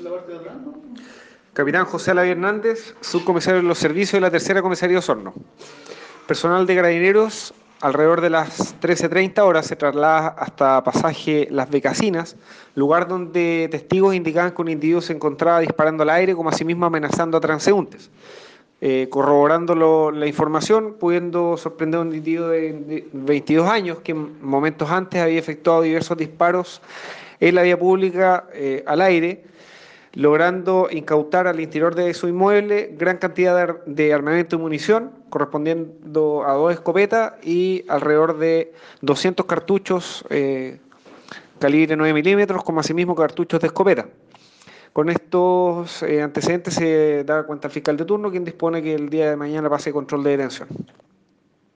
la parte de atrás, ¿no? Capitán José Alaví Hernández, subcomisario de los servicios de la tercera comisaría de Osorno. Personal de carabineros, alrededor de las 13.30 horas, se traslada hasta pasaje Las Becasinas, lugar donde testigos indicaban que un individuo se encontraba disparando al aire, como asimismo amenazando a transeúntes. Eh, corroborando lo- la información, pudiendo sorprender a un individuo de 22 años que momentos antes había efectuado diversos disparos en la vía pública eh, al aire, logrando incautar al interior de su inmueble gran cantidad de, ar- de armamento y munición, correspondiendo a dos escopetas y alrededor de 200 cartuchos eh, calibre 9 milímetros, como asimismo cartuchos de escopeta. Con estos eh, antecedentes se da cuenta al fiscal de turno, quien dispone que el día de mañana pase control de detención.